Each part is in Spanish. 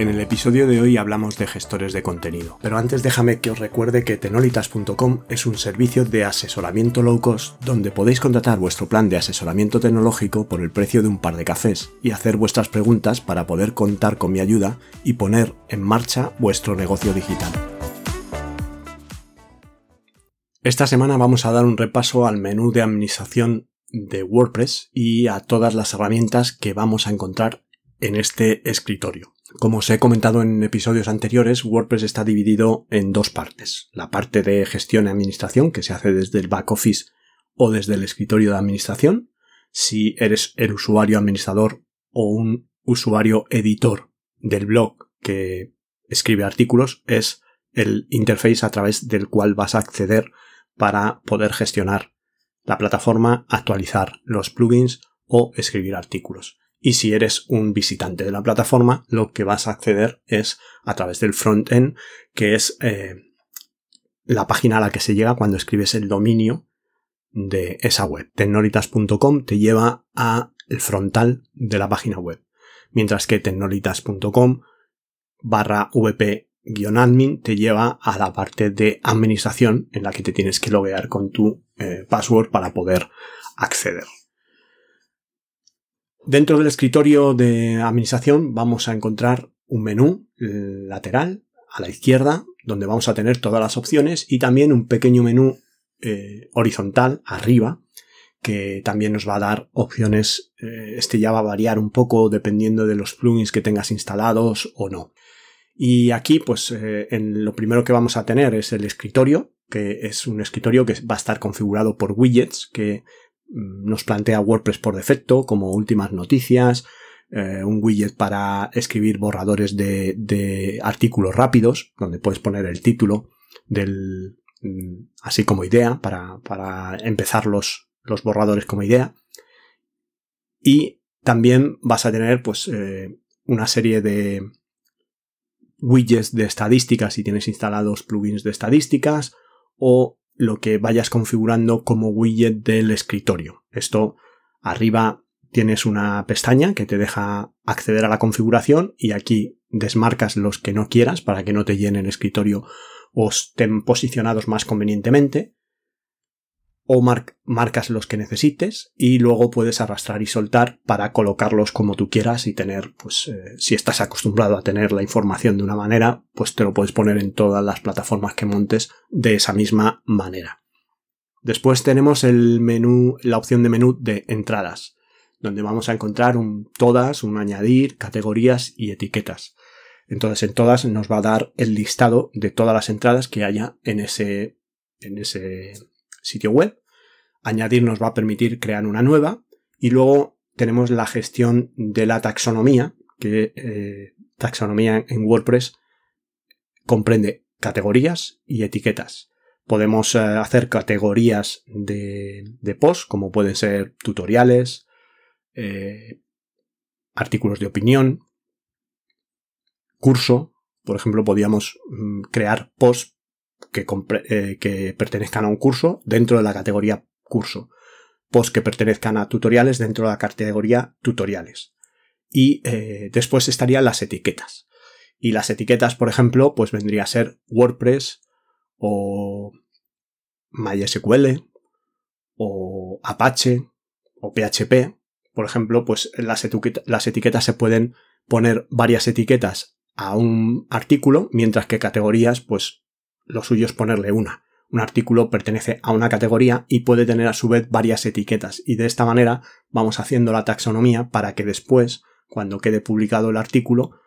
En el episodio de hoy hablamos de gestores de contenido, pero antes déjame que os recuerde que tenolitas.com es un servicio de asesoramiento low cost donde podéis contratar vuestro plan de asesoramiento tecnológico por el precio de un par de cafés y hacer vuestras preguntas para poder contar con mi ayuda y poner en marcha vuestro negocio digital. Esta semana vamos a dar un repaso al menú de administración de WordPress y a todas las herramientas que vamos a encontrar en este escritorio. Como os he comentado en episodios anteriores, WordPress está dividido en dos partes. La parte de gestión y administración, que se hace desde el back office o desde el escritorio de administración, si eres el usuario administrador o un usuario editor del blog que escribe artículos, es el interface a través del cual vas a acceder para poder gestionar la plataforma, actualizar los plugins o escribir artículos. Y si eres un visitante de la plataforma, lo que vas a acceder es a través del frontend, que es eh, la página a la que se llega cuando escribes el dominio de esa web. Tecnolitas.com te lleva a el frontal de la página web, mientras que tecnolitas.com barra vp-admin te lleva a la parte de administración en la que te tienes que loguear con tu eh, password para poder acceder. Dentro del escritorio de administración vamos a encontrar un menú lateral a la izquierda donde vamos a tener todas las opciones y también un pequeño menú eh, horizontal arriba que también nos va a dar opciones. Eh, este ya va a variar un poco dependiendo de los plugins que tengas instalados o no. Y aquí, pues, eh, en lo primero que vamos a tener es el escritorio, que es un escritorio que va a estar configurado por widgets, que nos plantea WordPress por defecto, como últimas noticias, eh, un widget para escribir borradores de, artículos rápidos, donde puedes poner el título del, mm, así como idea, para, empezar los, los, borradores como idea. Y también vas a tener, pues, eh, una serie de widgets de estadísticas si tienes instalados plugins de estadísticas o lo que vayas configurando como widget del escritorio. Esto arriba tienes una pestaña que te deja acceder a la configuración y aquí desmarcas los que no quieras para que no te llene el escritorio o estén posicionados más convenientemente o marcas los que necesites y luego puedes arrastrar y soltar para colocarlos como tú quieras y tener, pues eh, si estás acostumbrado a tener la información de una manera, pues te lo puedes poner en todas las plataformas que montes de esa misma manera. Después tenemos el menú, la opción de menú de entradas, donde vamos a encontrar un todas, un añadir, categorías y etiquetas. Entonces en todas nos va a dar el listado de todas las entradas que haya en ese, en ese sitio web Añadir nos va a permitir crear una nueva y luego tenemos la gestión de la taxonomía, que eh, taxonomía en WordPress comprende categorías y etiquetas. Podemos eh, hacer categorías de, de, post, como pueden ser tutoriales, eh, artículos de opinión, curso. Por ejemplo, podríamos mm, crear posts que, que, pertenezcan a un curso dentro de la categoría curso. Posts que pertenezcan a tutoriales dentro de la categoría tutoriales. Y eh, después estarían las etiquetas. Y las etiquetas, por ejemplo, pues vendría a ser WordPress o MySQL o Apache o PHP. Por ejemplo, pues las etiquetas se pueden poner varias etiquetas a un artículo, mientras que categorías, pues lo suyo es ponerle una. Un artículo pertenece a una categoría y puede tener a su vez varias etiquetas. Y de esta manera vamos haciendo la taxonomía para que después, cuando quede publicado el artículo,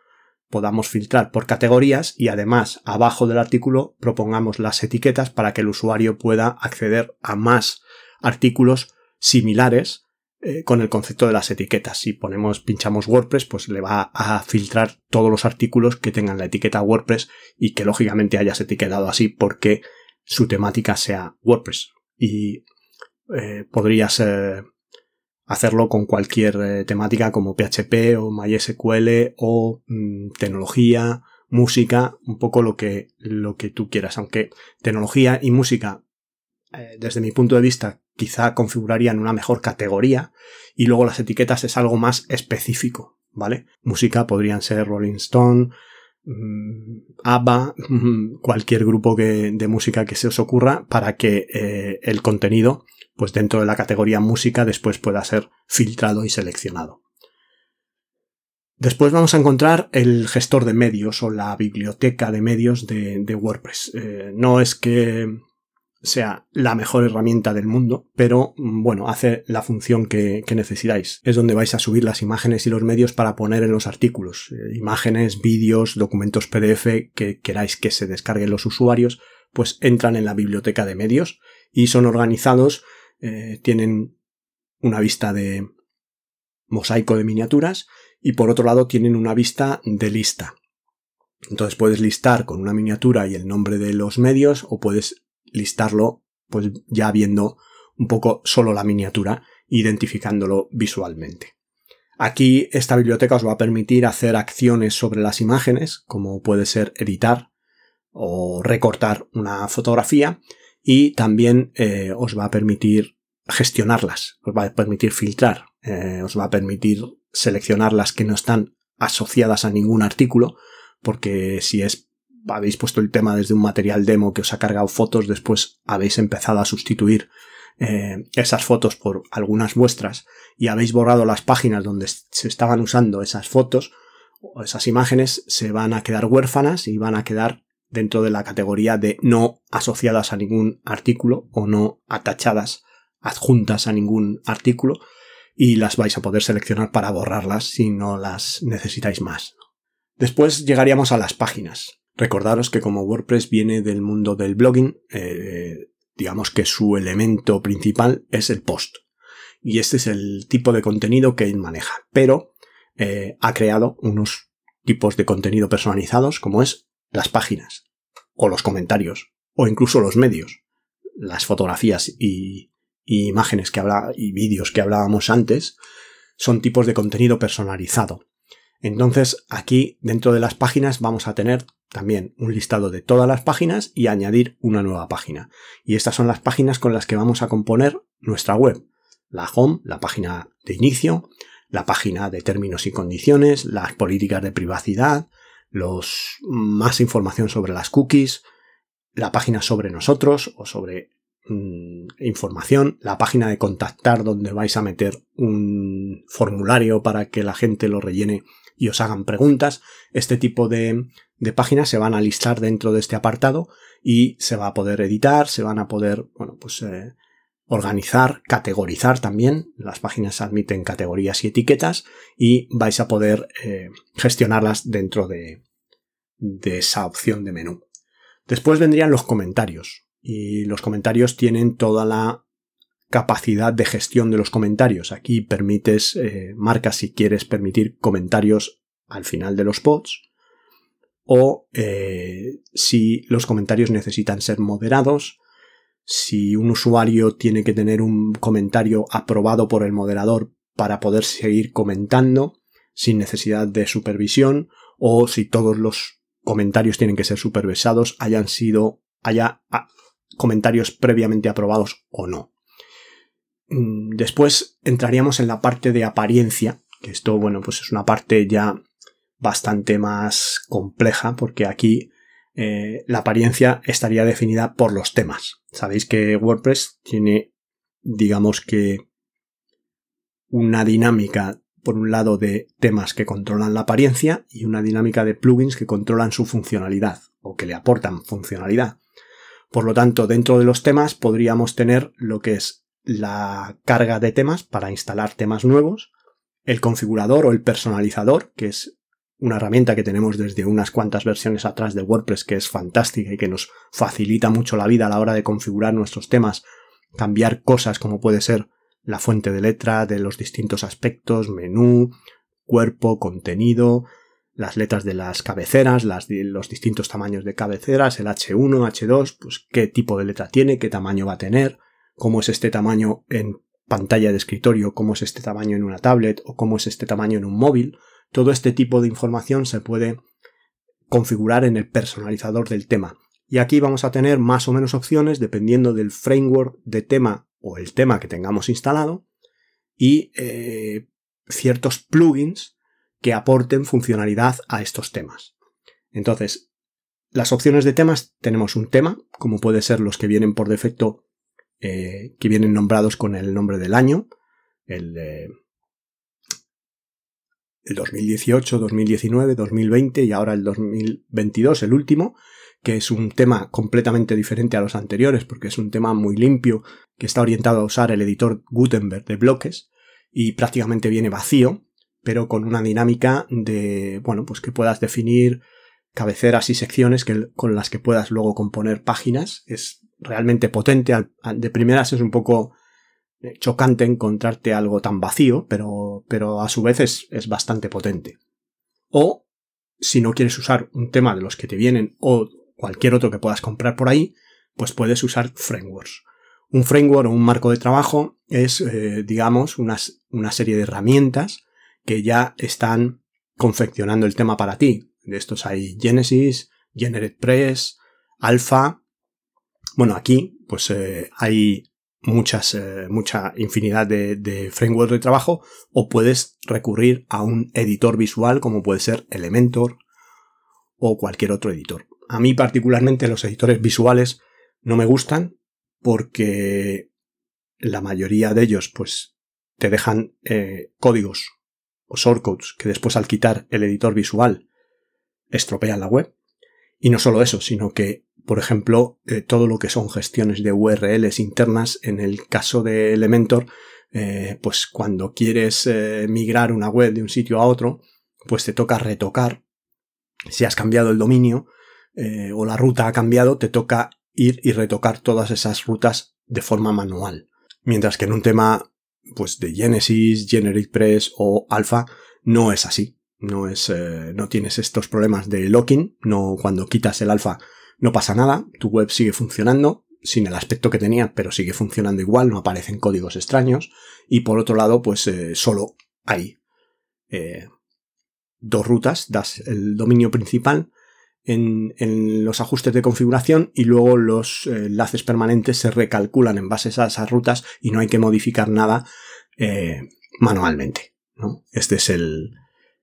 podamos filtrar por categorías y además abajo del artículo propongamos las etiquetas para que el usuario pueda acceder a más artículos similares eh, con el concepto de las etiquetas. Si ponemos, pinchamos WordPress, pues le va a filtrar todos los artículos que tengan la etiqueta WordPress y que lógicamente hayas etiquetado así porque su temática sea WordPress. Y eh, podrías hacerlo con cualquier eh, temática como PHP o MySQL o mm, tecnología, música, un poco lo que, lo que tú quieras. Aunque tecnología y música, eh, desde mi punto de vista, quizá configurarían una mejor categoría y luego las etiquetas es algo más específico, ¿vale? Música podrían ser Rolling Stone, mm, ABBA, cualquier grupo de música que se os ocurra para que eh, el contenido pues dentro de la categoría música después pueda ser filtrado y seleccionado. Después vamos a encontrar el gestor de medios o la biblioteca de medios de, WordPress. Eh, no es que sea la mejor herramienta del mundo, pero mm, bueno, hace la función que, necesitáis. Es donde vais a subir las imágenes y los medios para poner en los artículos. Eh, imágenes, vídeos, documentos PDF que queráis que se descarguen los usuarios, pues entran en la biblioteca de medios y son organizados eh, tienen una vista de mosaico de miniaturas y por otro lado tienen una vista de lista. Entonces puedes listar con una miniatura y el nombre de los medios o puedes listarlo pues ya viendo un poco solo la miniatura, identificándolo visualmente. Aquí esta biblioteca os va a permitir hacer acciones sobre las imágenes, como puede ser editar o recortar una fotografía, y también eh, os va a permitir gestionarlas, os va a permitir filtrar, eh, os va a permitir seleccionar las que no están asociadas a ningún artículo, porque si es habéis puesto el tema desde un material demo que os ha cargado fotos, después habéis empezado a sustituir eh, esas fotos por algunas vuestras y habéis borrado las páginas donde se estaban usando esas fotos o esas imágenes, se van a quedar huérfanas y van a quedar dentro de la categoría de no asociadas a ningún artículo o no atachadas, adjuntas a ningún artículo y las vais a poder seleccionar para borrarlas si no las necesitáis más. Después llegaríamos a las páginas. Recordaros que como WordPress viene del mundo del blogging, eh, digamos que su elemento principal es el post. Y este es el tipo de contenido que él maneja. Pero eh, ha creado unos tipos de contenido personalizados como es las páginas, o los comentarios, o incluso los medios, las fotografías y, imágenes que y vídeos que hablábamos antes, son tipos de contenido personalizado. Entonces, aquí dentro de las páginas vamos a tener también un listado de todas las páginas y añadir una nueva página. Y estas son las páginas con las que vamos a componer nuestra web. La home, la página de inicio, la página de términos y condiciones, las políticas de privacidad, los más información sobre las cookies, la página sobre nosotros o sobre mm, información, la página de contactar donde vais a meter un formulario para que la gente lo rellene y os hagan preguntas. Este tipo de, de páginas se van a listar dentro de este apartado y se va a poder editar, se van a poder, bueno, pues eh, organizar, categorizar también. Las páginas admiten categorías y etiquetas y vais a poder eh, gestionarlas dentro de, de esa opción de menú. Después vendrían los comentarios y los comentarios tienen toda la capacidad de gestión de los comentarios. Aquí permites, eh, marcas si quieres permitir comentarios al final de los pods o eh, si los comentarios necesitan ser moderados si un usuario tiene que tener un comentario aprobado por el moderador para poder seguir comentando sin necesidad de supervisión o si todos los comentarios tienen que ser supervisados hayan sido haya ah, comentarios previamente aprobados o no. Mm, después entraríamos en la parte de apariencia, que esto, bueno, pues es una parte ya bastante más compleja, porque aquí eh, la apariencia estaría definida por los temas. Sabéis que WordPress tiene, digamos que, una dinámica, por un lado, de temas que controlan la apariencia y una dinámica de plugins que controlan su funcionalidad o que le aportan funcionalidad. Por lo tanto, dentro de los temas podríamos tener lo que es la carga de temas para instalar temas nuevos, el configurador o el personalizador, que es una herramienta que tenemos desde unas cuantas versiones atrás de WordPress que es fantástica y que nos facilita mucho la vida a la hora de configurar nuestros temas, cambiar cosas como puede ser la fuente de letra de los distintos aspectos, menú, cuerpo, contenido, las letras de las cabeceras, las, los distintos tamaños de cabeceras, el H1, H2, pues qué tipo de letra tiene, qué tamaño va a tener, cómo es este tamaño en pantalla de escritorio, cómo es este tamaño en una tablet o cómo es este tamaño en un móvil. Todo este tipo de información se puede configurar en el personalizador del tema. Y aquí vamos a tener más o menos opciones dependiendo del framework de tema o el tema que tengamos instalado y eh, ciertos plugins que aporten funcionalidad a estos temas. Entonces, las opciones de temas tenemos un tema, como puede ser los que vienen por defecto, eh, que vienen nombrados con el nombre del año, el, el 2018, 2019, 2020 y ahora el 2022, el último, que es un tema completamente diferente a los anteriores porque es un tema muy limpio que está orientado a usar el editor Gutenberg de bloques y prácticamente viene vacío, pero con una dinámica de, bueno, pues que puedas definir cabeceras y secciones que, con las que puedas luego componer páginas. Es realmente potente. De primeras es un poco eh, chocante encontrarte algo tan vacío, pero, pero a su vez es, es bastante potente. O, si no quieres usar un tema de los que te vienen o cualquier otro que puedas comprar por ahí, pues puedes usar frameworks. Un framework o un marco de trabajo es, eh, digamos, una serie de herramientas que ya están confeccionando el tema para ti. De estos hay Genesis, GeneratePress, Alpha. Bueno, aquí pues eh, hay muchas, eh, mucha infinidad de, frameworks de trabajo o puedes recurrir a un editor visual como puede ser Elementor o cualquier otro editor. A mí particularmente los editores visuales no me gustan porque la mayoría de ellos pues te dejan eh, códigos o shortcodes que después al quitar el editor visual estropean la web. Y no solo eso, sino que, por ejemplo, eh, todo lo que son gestiones de URLs internas, en el caso de Elementor, eh, pues cuando quieres migrar una web de un sitio a otro, pues te toca retocar, si has cambiado el dominio, eh, o la ruta ha cambiado, te toca ir y retocar todas esas rutas de forma manual. Mientras que en un tema pues de Genesis, GeneratePress o Alpha no es así. No es, eh, no tienes estos problemas de locking, no cuando quitas el alfa no pasa nada, tu web sigue funcionando sin el aspecto que tenía, pero sigue funcionando igual, no aparecen códigos extraños y por otro lado pues eh, solo hay dos rutas, das el dominio principal en, los ajustes de configuración y luego los eh, enlaces permanentes se recalculan en base a esas rutas y no hay que modificar nada eh, manualmente. ¿no? Este es el,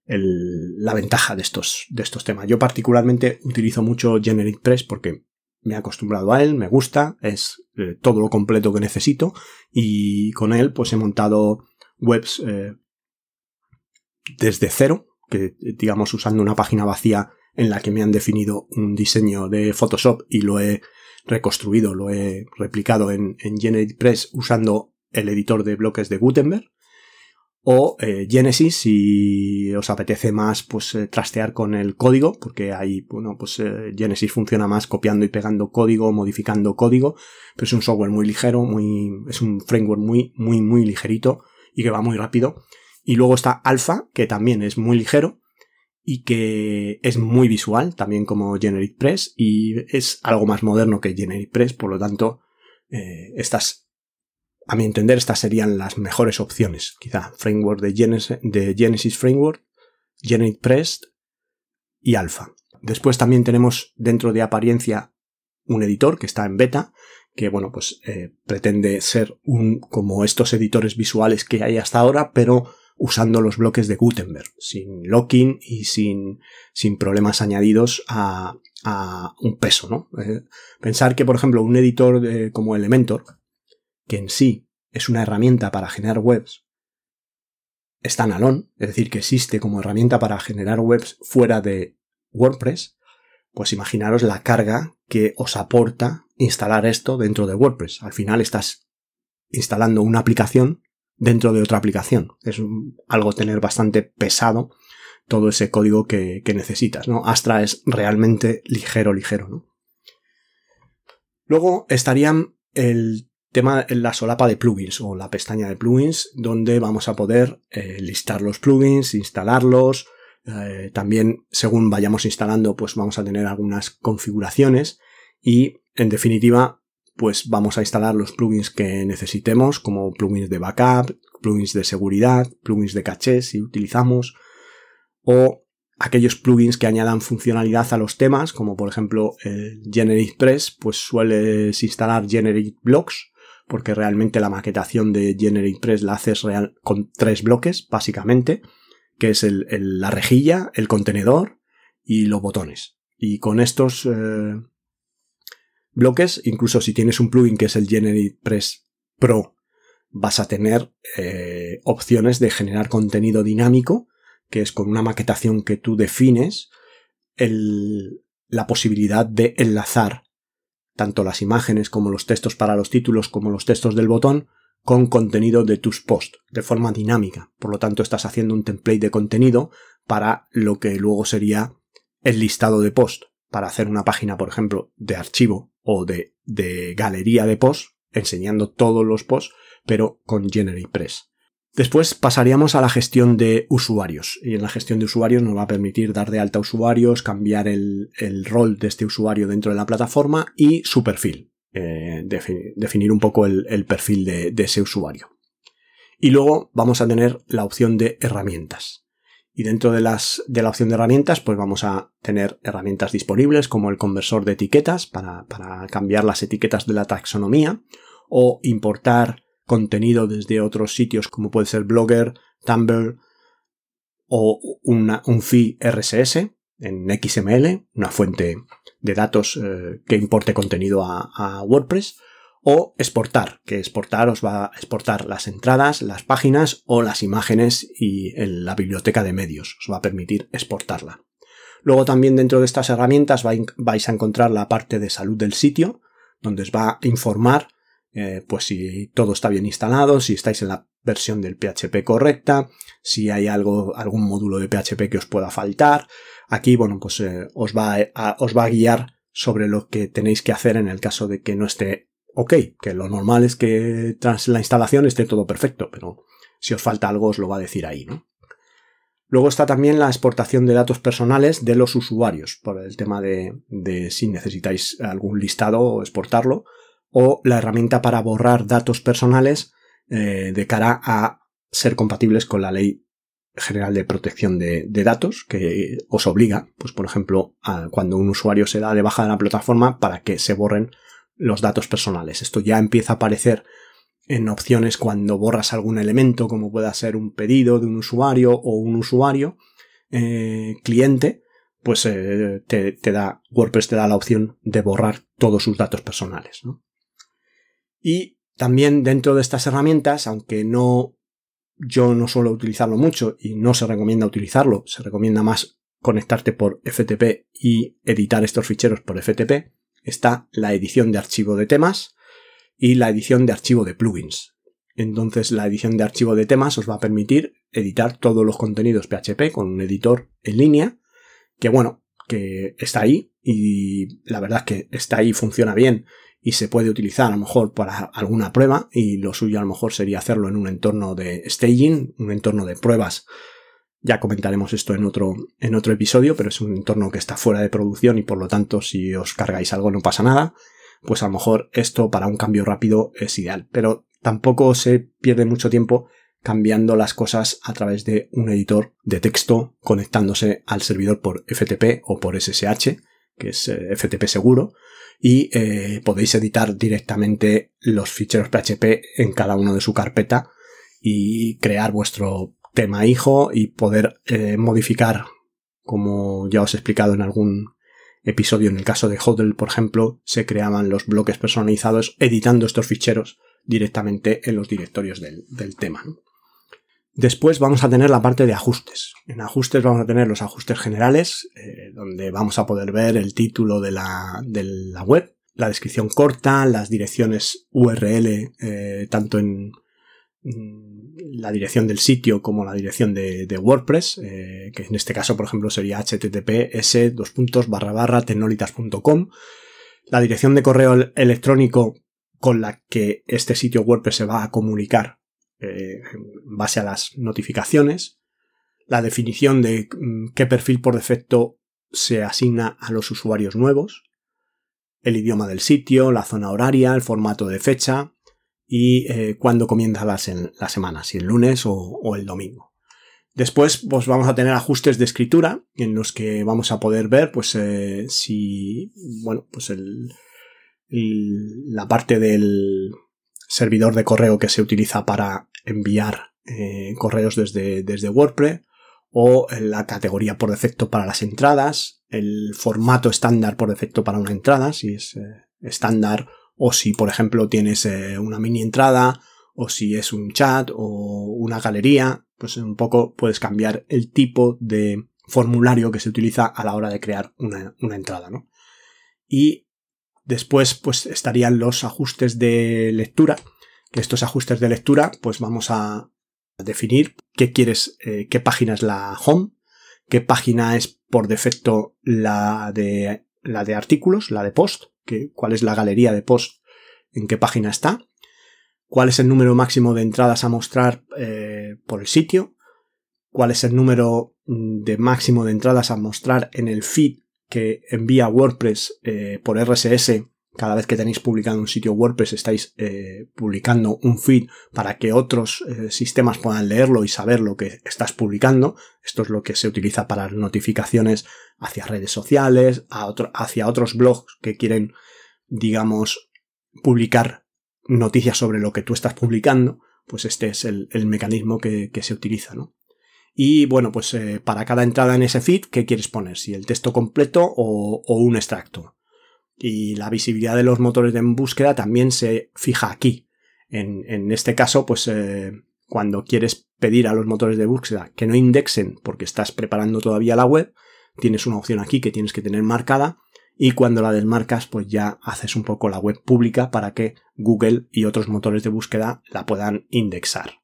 la ventaja de estos, de estos temas. Yo particularmente utilizo mucho GeneratePress porque me he acostumbrado a él, me gusta, es eh, todo lo completo que necesito y con él pues he montado webs desde cero, que digamos usando una página vacía en la que me han definido un diseño de Photoshop y lo he reconstruido, lo he replicado en, en GeneratePress usando el editor de bloques de Gutenberg o eh, Genesis si os apetece más pues eh, trastear con el código porque ahí bueno pues eh, Genesis funciona más copiando y pegando código modificando código pero es un software muy ligero muy es un framework muy muy muy ligerito y que va muy rápido. Y luego está Alpha que también es muy ligero y que es muy visual, también como GeneratePress, y es algo más moderno que GeneratePress, por lo tanto, eh, estas, a mi entender, estas serían las mejores opciones. Quizá framework de Genesis, de Framework, GeneratePress y Alpha. Después también tenemos dentro de apariencia un editor que está en beta, que bueno, pues eh, pretende ser un como estos editores visuales que hay hasta ahora, pero usando los bloques de Gutenberg, sin locking y sin, sin problemas añadidos a, a un peso, ¿no? Eh, pensar que, por ejemplo, un editor como Elementor, que en sí es una herramienta para generar webs, está en Alon, es decir, que existe como herramienta para generar webs fuera de WordPress, pues imaginaros la carga que os aporta instalar esto dentro de WordPress. Al final estás instalando una aplicación dentro de otra aplicación. Es algo tener bastante pesado todo ese código que, necesitas, ¿no? Astra es realmente ligero, ligero, ¿no? Luego estarían el tema, en la solapa de plugins o la pestaña de plugins, donde vamos a poder eh, listar los plugins, instalarlos. Eh, también, según vayamos instalando, pues vamos a tener algunas configuraciones y, en definitiva, pues vamos a instalar los plugins que necesitemos, como plugins de backup, plugins de seguridad, plugins de caché si utilizamos, o aquellos plugins que añadan funcionalidad a los temas, como por ejemplo el GeneratePress, pues sueles instalar Generate Blocks, porque realmente la maquetación de GeneratePress la haces real con tres bloques, básicamente, que es la rejilla, el contenedor y los botones. Y con estos eh, bloques, incluso si tienes un plugin que es el GeneratePress Pro, vas a tener eh, opciones de generar contenido dinámico que es con una maquetación que tú defines la posibilidad de enlazar tanto las imágenes como los textos para los títulos como los textos del botón con contenido de tus posts de forma dinámica. Por lo tanto, estás haciendo un template de contenido para lo que luego sería el listado de post. Para hacer una página, por ejemplo, de archivo o de, de galería de posts, enseñando todos los posts, pero con GeneratePress. Después pasaríamos a la gestión de usuarios. Y en la gestión de usuarios nos va a permitir dar de alta usuarios, cambiar el, rol de este usuario dentro de la plataforma y su perfil. Eh, definir un poco el, perfil de, ese usuario. Y luego vamos a tener la opción de herramientas. Y dentro de, las, de la opción de herramientas, pues vamos a tener herramientas disponibles como el conversor de etiquetas para, para cambiar las etiquetas de la taxonomía o importar contenido desde otros sitios como puede ser Blogger, Tumblr o un feed RSS en XML, una fuente de datos eh, que importe contenido a, WordPress, o exportar, que exportar os va a exportar las entradas, las páginas o las imágenes y la biblioteca de medios, os va a permitir exportarla. Luego también dentro de estas herramientas vais a encontrar la parte de salud del sitio, donde os va a informar eh, pues si todo está bien instalado, si estáis en la versión del PHP correcta, si hay algo, algún módulo de PHP que os pueda faltar. Aquí, bueno, pues eh, os, va a, os va a guiar sobre lo que tenéis que hacer en el caso de que no esté ok, que lo normal es que tras la instalación esté todo perfecto, pero si os falta algo os lo va a decir ahí, ¿no? Luego está también la exportación de datos personales de los usuarios, por el tema de, de si necesitáis algún listado o exportarlo, o la herramienta para borrar datos personales eh, de cara a ser compatibles con la ley general de protección de, datos que os obliga, pues por ejemplo, cuando un usuario se da de baja de la plataforma para que se borren los datos personales. Esto ya empieza a aparecer en opciones cuando borras algún elemento, como pueda ser un pedido de un usuario o un usuario eh, cliente, pues eh, te, da WordPress te da la opción de borrar todos sus datos personales. ¿no? Y también dentro de estas herramientas, aunque no yo no suelo utilizarlo mucho y no se recomienda utilizarlo, se recomienda más conectarte por FTP y editar estos ficheros por FTP, está la edición de archivo de temas y la edición de archivo de plugins. Entonces la edición de archivo de temas os va a permitir editar todos los contenidos PHP con un editor en línea, que bueno, que está ahí y la verdad es que está ahí, funciona bien y se puede utilizar a lo mejor para alguna prueba y lo suyo a lo mejor sería hacerlo en un entorno de staging, un entorno de pruebas. Ya comentaremos esto en otro, en otro episodio, pero es un entorno que está fuera de producción y por lo tanto si os cargáis algo no pasa nada. Pues a lo mejor esto para un cambio rápido es ideal, pero tampoco se pierde mucho tiempo cambiando las cosas a través de un editor de texto conectándose al servidor por FTP o por SSH, que es eh, FTP seguro, y eh, podéis editar directamente los ficheros PHP en cada uno de su carpeta y crear vuestro tema hijo y poder eh, modificar, como ya os he explicado en algún episodio, en el caso de Hodel, por ejemplo, se creaban los bloques personalizados editando estos ficheros directamente en los directorios del, tema. Después vamos a tener la parte de ajustes. En ajustes vamos a tener los ajustes generales, eh, donde vamos a poder ver el título de la, web, la descripción corta, las direcciones URL, eh, tanto en la dirección del sitio como la dirección de, WordPress, eh, que en este caso, por ejemplo, sería https dos puntos barra barra tecnolitas.com. La dirección de correo electrónico con la que este sitio WordPress se va a comunicar eh, en base a las notificaciones, la definición de mm, qué perfil por defecto se asigna a los usuarios nuevos, el idioma del sitio, la zona horaria, el formato de fecha y eh, cuándo comienza la, semana, si el lunes o, el domingo. Después pues vamos a tener ajustes de escritura en los que vamos a poder ver pues eh, si bueno pues el, la parte del servidor de correo que se utiliza para enviar eh, correos desde, desde WordPress o la categoría por defecto para las entradas, el formato estándar por defecto para una entrada, si es eh, estándar, o si por ejemplo tienes eh, una mini entrada, o si es un chat o una galería, pues un poco puedes cambiar el tipo de formulario que se utiliza a la hora de crear una, una entrada, ¿no? Y después pues estarían los ajustes de lectura, estos ajustes de lectura pues vamos a, definir qué quieres, eh, qué página es la home, qué página es por defecto la de, la de artículos, la de post, que, cuál es la galería de post, en qué página está, cuál es el número máximo de entradas a mostrar eh, por el sitio, cuál es el número mm, de máximo de entradas a mostrar en el feed que envía WordPress eh, por RSS cada vez que tenéis publicado un sitio WordPress estáis eh, publicando un feed para que otros eh, sistemas puedan leerlo y saber lo que estás publicando. Esto es lo que se utiliza para notificaciones hacia redes sociales, hacia otros blogs que quieren, digamos, publicar noticias sobre lo que tú estás publicando. Pues este es el, mecanismo que, se utiliza, ¿no? Y bueno, pues eh, para cada entrada en ese feed, ¿qué quieres poner? Si el texto completo o un extracto y la visibilidad de los motores de búsqueda también se fija aquí. En, este caso, pues eh, cuando quieres pedir a los motores de búsqueda que no indexen porque estás preparando todavía la web, tienes una opción aquí que tienes que tener marcada y cuando la desmarcas, pues ya haces un poco la web pública para que Google y otros motores de búsqueda la puedan indexar.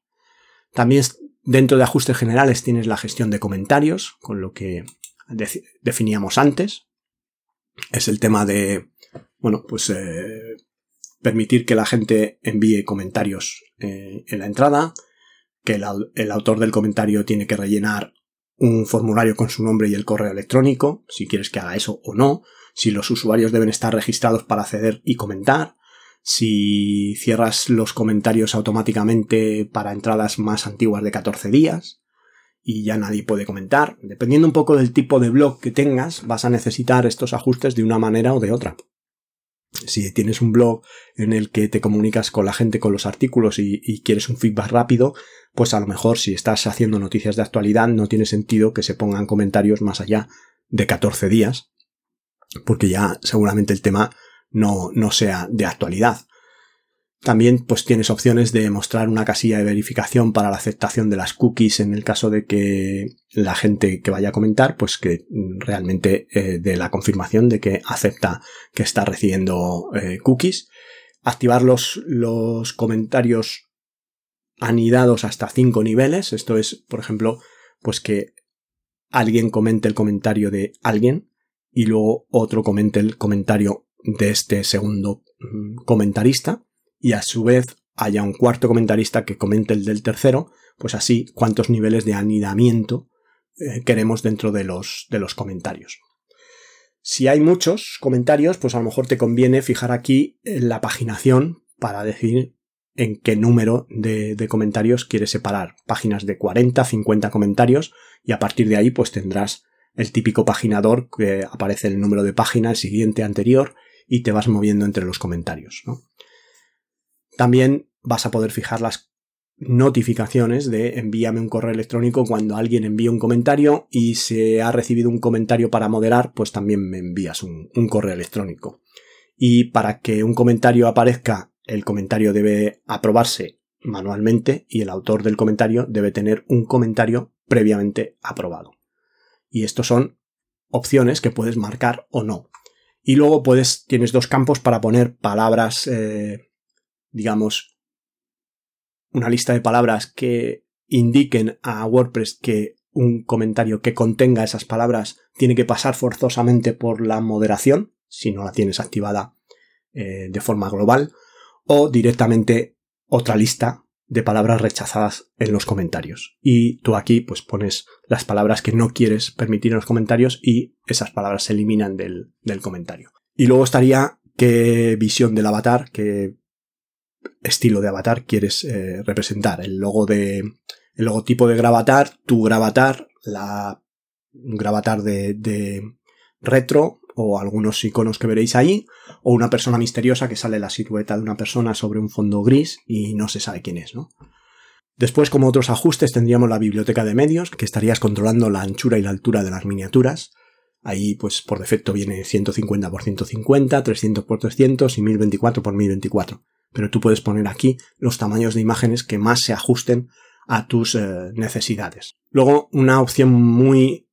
También dentro de ajustes generales tienes la gestión de comentarios, con lo que definíamos antes es el tema de, bueno, pues eh, permitir que la gente envíe comentarios eh, en la entrada, que el, autor del comentario tiene que rellenar un formulario con su nombre y el correo electrónico, si quieres que haga eso o no, si los usuarios deben estar registrados para acceder y comentar, si cierras los comentarios automáticamente para entradas más antiguas de 14 días, y ya nadie puede comentar. Dependiendo un poco del tipo de blog que tengas, vas a necesitar estos ajustes de una manera o de otra. Si tienes un blog en el que te comunicas con la gente con los artículos y, quieres un feedback rápido, pues a lo mejor si estás haciendo noticias de actualidad no tiene sentido que se pongan comentarios más allá de 14 días, porque ya seguramente el tema no, no sea de actualidad. También pues tienes opciones de mostrar una casilla de verificación para la aceptación de las cookies en el caso de que la gente que vaya a comentar pues que realmente eh, dé la confirmación de que acepta que está recibiendo eh, cookies. Activar los, los comentarios anidados hasta cinco niveles. Esto es, por ejemplo, pues que alguien comente el comentario de alguien y luego otro comente el comentario de este segundo mm, comentarista y a su vez haya un cuarto comentarista que comente el del tercero, pues así cuántos niveles de anidamiento eh, queremos dentro de los, de los comentarios. Si hay muchos comentarios, pues a lo mejor te conviene fijar aquí la paginación para decir en qué número de, de, comentarios quieres separar. Páginas de 40, 50 comentarios y a partir de ahí pues tendrás el típico paginador que aparece el número de página, el siguiente, anterior y te vas moviendo entre los comentarios. ¿no? También vas a poder fijar las notificaciones de envíame un correo electrónico cuando alguien envía un comentario y se ha recibido un comentario para moderar, pues también me envías un, correo electrónico. Y para que un comentario aparezca, el comentario debe aprobarse manualmente y el autor del comentario debe tener un comentario previamente aprobado. Y estos son opciones que puedes marcar o no. Y luego puedes, tienes dos campos para poner palabras eh, digamos, una lista de palabras que indiquen a WordPress que un comentario que contenga esas palabras tiene que pasar forzosamente por la moderación, si no la tienes activada eh, de forma global, o directamente otra lista de palabras rechazadas en los comentarios. Y tú aquí pues pones las palabras que no quieres permitir en los comentarios y esas palabras se eliminan del, del comentario. Y luego estaría qué visión del avatar, qué estilo de avatar quieres eh, representar. El logo de, el logotipo de Gravatar, tu Gravatar, la Gravatar de, de retro o algunos iconos que veréis ahí, o una persona misteriosa que sale la silueta de una persona sobre un fondo gris y no se sabe quién es, ¿no? Después, como otros ajustes, tendríamos la biblioteca de medios, que estarías controlando la anchura y la altura de las miniaturas. Ahí, pues, por defecto viene 150 x 150, 300 x 300 y 1024 x 1024. Pero tú puedes poner aquí los tamaños de imágenes que más se ajusten a tus eh, necesidades. Luego, una opción muy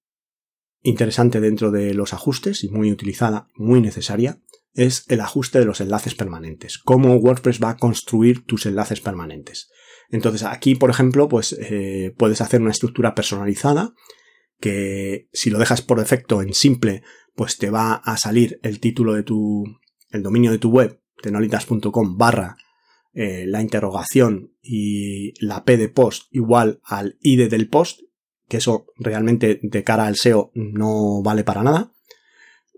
interesante dentro de los ajustes y muy utilizada, muy necesaria, es el ajuste de los enlaces permanentes. Cómo WordPress va a construir tus enlaces permanentes. Entonces aquí, por ejemplo, pues eh, puedes hacer una estructura personalizada que si lo dejas por defecto en simple, pues te va a salir el título de tu, el dominio de tu web, tenolitas.com barra eh, la interrogación y la P de post igual al ID del post, que eso realmente de cara al SEO no vale para nada.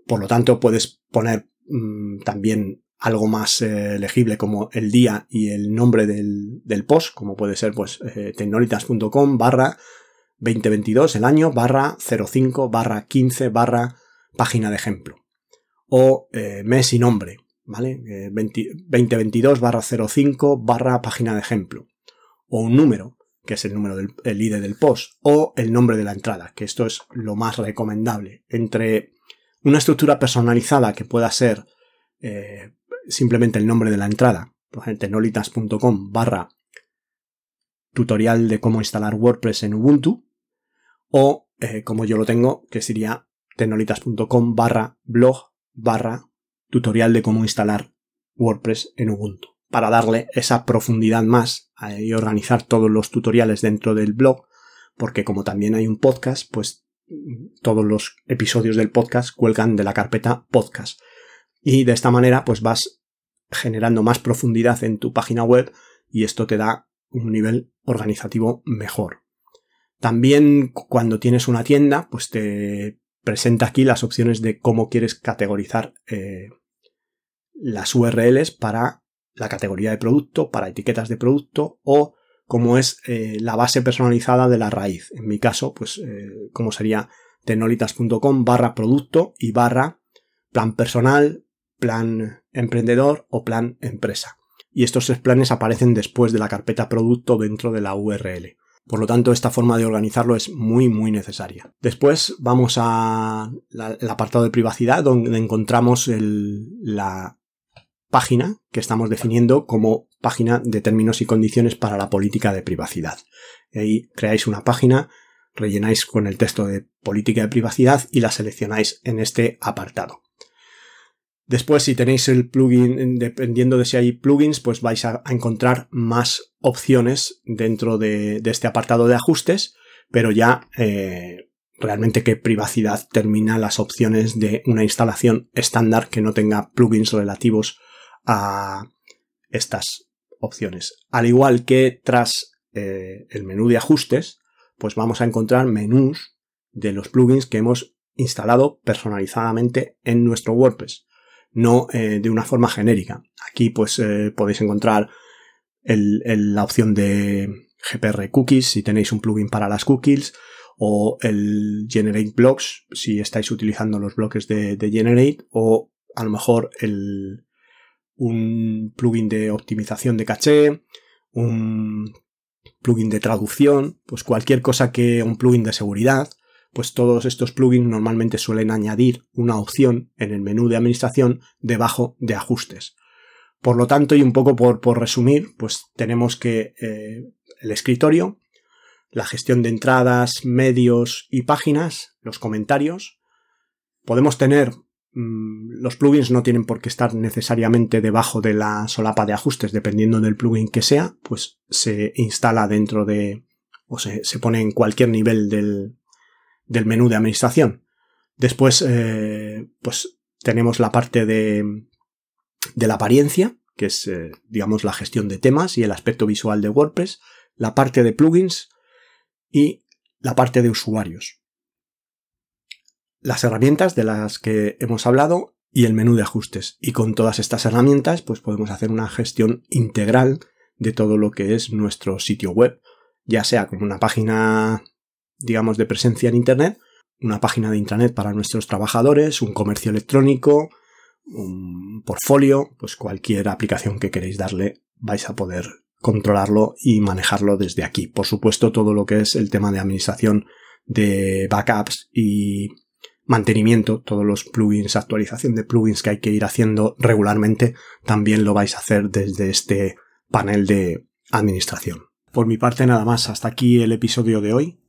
Por lo tanto, puedes poner mm, también algo más eh, legible como el día y el nombre del, post, como puede ser pues eh, tecnolitas.com barra 2022 el año barra 05 barra 15 barra página de ejemplo. O mes y nombre, ¿vale? 2022 barra 05 barra página de ejemplo. O un número, que es el número del el ID del post. O el nombre de la entrada, que esto es lo más recomendable. Entre una estructura personalizada que pueda ser simplemente el nombre de la entrada, por ejemplo, tenolitas.com barra tutorial de cómo instalar WordPress en Ubuntu, o eh, como yo lo tengo, que sería tenolitas.com barra blog barra tutorial de cómo instalar WordPress en Ubuntu, para darle esa profundidad más y organizar todos los tutoriales dentro del blog, porque como también hay un podcast, pues todos los episodios del podcast cuelgan de la carpeta podcast. Y de esta manera, pues vas generando más profundidad en tu página web y esto te da un nivel organizativo mejor. También cuando tienes una tienda, pues te presenta aquí las opciones de cómo quieres categorizar eh, las URLs para la categoría de producto, para etiquetas de producto o cómo es eh, la base personalizada de la raíz. En mi caso, pues eh, como sería tenolitas.com barra producto y barra plan personal, plan emprendedor o plan empresa. Y estos tres planes aparecen después de la carpeta producto dentro de la URL. Por lo tanto, esta forma de organizarlo es muy, muy necesaria. Después vamos al apartado de privacidad, donde encontramos la página que estamos definiendo como página de términos y condiciones para la política de privacidad. ahí creáis una página, rellenáis con el texto de política de privacidad y la seleccionáis en este apartado. Después, si tenéis el plugin, dependiendo de si hay plugins, pues vais a, encontrar más opciones dentro de, este apartado de ajustes, pero ya eh, realmente qué privacidad termina las opciones de una instalación estándar que no tenga plugins relativos a estas opciones. Al igual que tras eh, el menú de ajustes, pues vamos a encontrar menús de los plugins que hemos instalado personalizadamente en nuestro WordPress no eh, de una forma genérica. Aquí pues eh, podéis encontrar la opción de GPR Cookies si tenéis un plugin para las cookies o el Generate Blocks si estáis utilizando los bloques de, Generate o a lo mejor el, un plugin de optimización de caché, un plugin de traducción, pues cualquier cosa que un plugin de seguridad pues todos estos plugins normalmente suelen añadir una opción en el menú de administración debajo de ajustes. Por lo tanto, y un poco por, resumir, pues tenemos que eh, el escritorio, la gestión de entradas, medios y páginas, los comentarios. Podemos tener mm, los plugins no tienen por qué estar necesariamente debajo de la solapa de ajustes, dependiendo del plugin que sea, pues se instala dentro de o se pone en cualquier nivel del, del menú de administración. Después, eh, pues tenemos la parte de, de la apariencia, que es, eh, digamos, la gestión de temas y el aspecto visual de WordPress, la parte de plugins y la parte de usuarios. Las herramientas de las que hemos hablado y el menú de ajustes. Y con todas estas herramientas, pues podemos hacer una gestión integral de todo lo que es nuestro sitio web, ya sea como una página, digamos, de presencia en Internet, una página de intranet para nuestros trabajadores, un comercio electrónico, un portfolio, pues cualquier aplicación que queréis darle vais a poder controlarlo y manejarlo desde aquí. Por supuesto, todo lo que es el tema de administración de backups y mantenimiento, todos los plugins, actualización de plugins que hay que ir haciendo regularmente, también lo vais a hacer desde este panel de administración. Por mi parte nada más, hasta aquí el episodio de hoy.